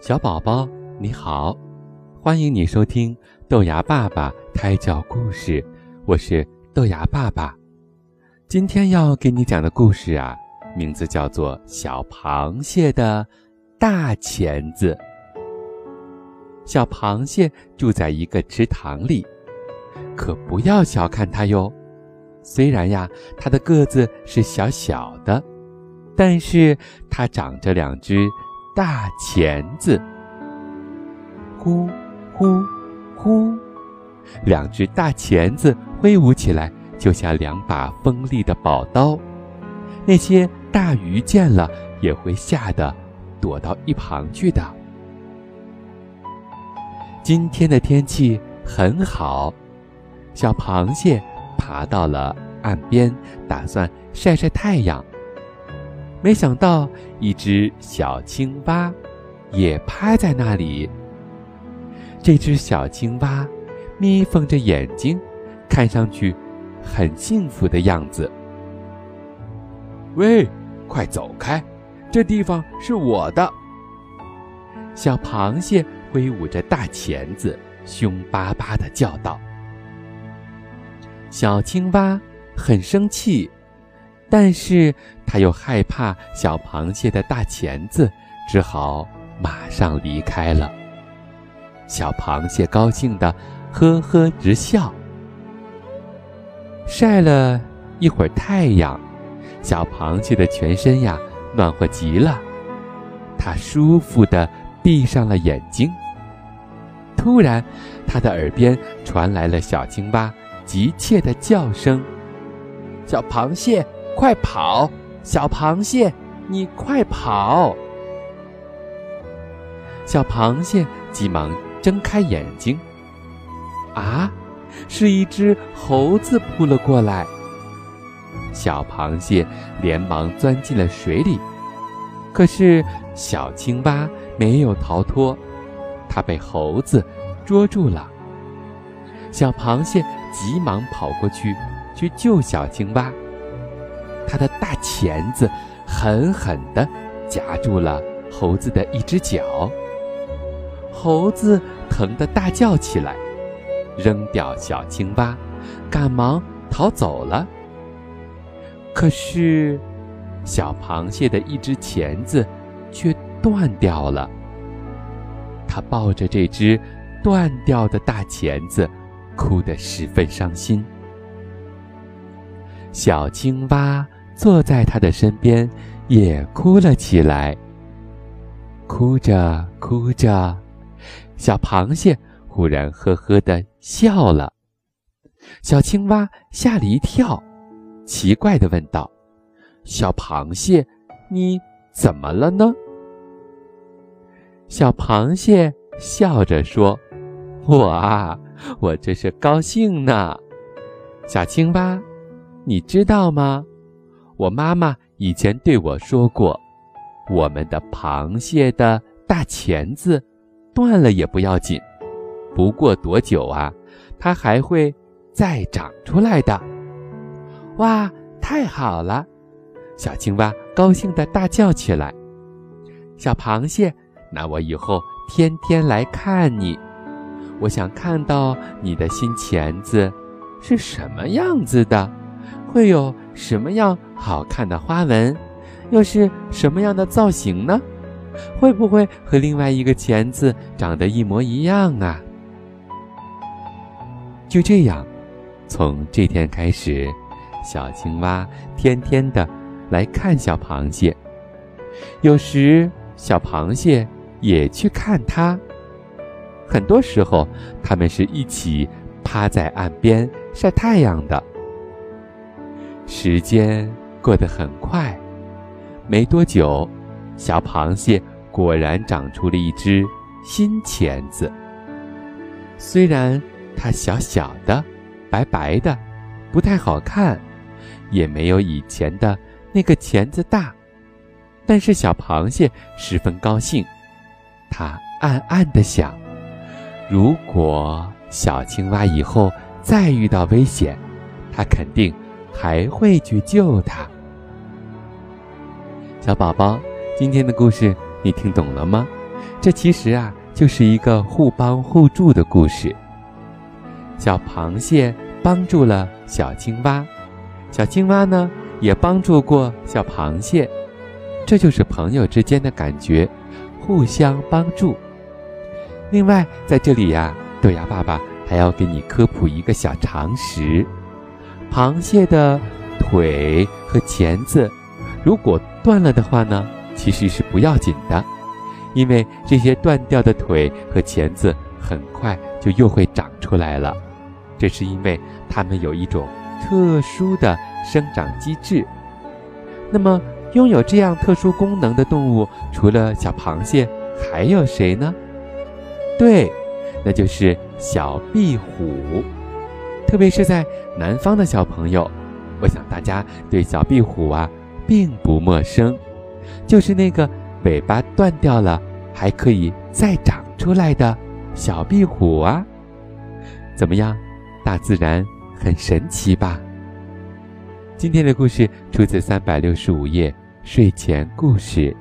小宝宝，你好，欢迎你收听豆芽爸爸胎教故事。我是豆芽爸爸，今天要给你讲的故事啊，名字叫做《小螃蟹的大钳子》。小螃蟹住在一个池塘里，可不要小看它哟。虽然呀，它的个子是小小的，但是它长着两只。大钳子，呼呼呼，两只大钳子挥舞起来，就像两把锋利的宝刀。那些大鱼见了也会吓得躲到一旁去的。今天的天气很好，小螃蟹爬到了岸边，打算晒晒太阳。没想到，一只小青蛙也趴在那里。这只小青蛙眯缝着眼睛，看上去很幸福的样子。喂，快走开！这地方是我的。小螃蟹挥舞着大钳子，凶巴巴的叫道：“小青蛙很生气。”但是他又害怕小螃蟹的大钳子，只好马上离开了。小螃蟹高兴的呵呵直笑。晒了一会儿太阳，小螃蟹的全身呀暖和极了，它舒服的闭上了眼睛。突然，它的耳边传来了小青蛙急切的叫声：“小螃蟹！”快跑，小螃蟹，你快跑！小螃蟹急忙睁开眼睛，啊，是一只猴子扑了过来。小螃蟹连忙钻进了水里，可是小青蛙没有逃脱，它被猴子捉住了。小螃蟹急忙跑过去，去救小青蛙。他的大钳子狠狠地夹住了猴子的一只脚，猴子疼得大叫起来，扔掉小青蛙，赶忙逃走了。可是，小螃蟹的一只钳子却断掉了。他抱着这只断掉的大钳子，哭得十分伤心。小青蛙。坐在他的身边，也哭了起来。哭着哭着，小螃蟹忽然呵呵的笑了。小青蛙吓了一跳，奇怪的问道：“小螃蟹，你怎么了呢？”小螃蟹笑着说：“我啊，我这是高兴呢。”小青蛙，你知道吗？我妈妈以前对我说过：“我们的螃蟹的大钳子断了也不要紧，不过多久啊，它还会再长出来的。”哇，太好了！小青蛙高兴地大叫起来。小螃蟹，那我以后天天来看你，我想看到你的新钳子是什么样子的，会有。什么样好看的花纹，又是什么样的造型呢？会不会和另外一个钳子长得一模一样啊？就这样，从这天开始，小青蛙天天的来看小螃蟹，有时小螃蟹也去看它。很多时候，它们是一起趴在岸边晒太阳的。时间过得很快，没多久，小螃蟹果然长出了一只新钳子。虽然它小小的、白白的，不太好看，也没有以前的那个钳子大，但是小螃蟹十分高兴。它暗暗地想：如果小青蛙以后再遇到危险，它肯定。还会去救他，小宝宝，今天的故事你听懂了吗？这其实啊，就是一个互帮互助的故事。小螃蟹帮助了小青蛙，小青蛙呢也帮助过小螃蟹，这就是朋友之间的感觉，互相帮助。另外，在这里呀，豆芽爸爸还要给你科普一个小常识：螃蟹的腿和钳子，如果断了的话呢，其实是不要紧的。因为这些断掉的腿和钳子很快就又会长出来了，这是因为它们有一种特殊的生长机制。那么，拥有这样特殊功能的动物，除了小螃蟹，还有谁呢？对，那就是小壁虎。特别是在南方的小朋友，我想大家对小壁虎啊并不陌生，就是那个。尾巴断掉了，还可以再长出来的小壁虎啊！怎么样，大自然很神奇吧？今天的故事出自三百六十五页睡前故事。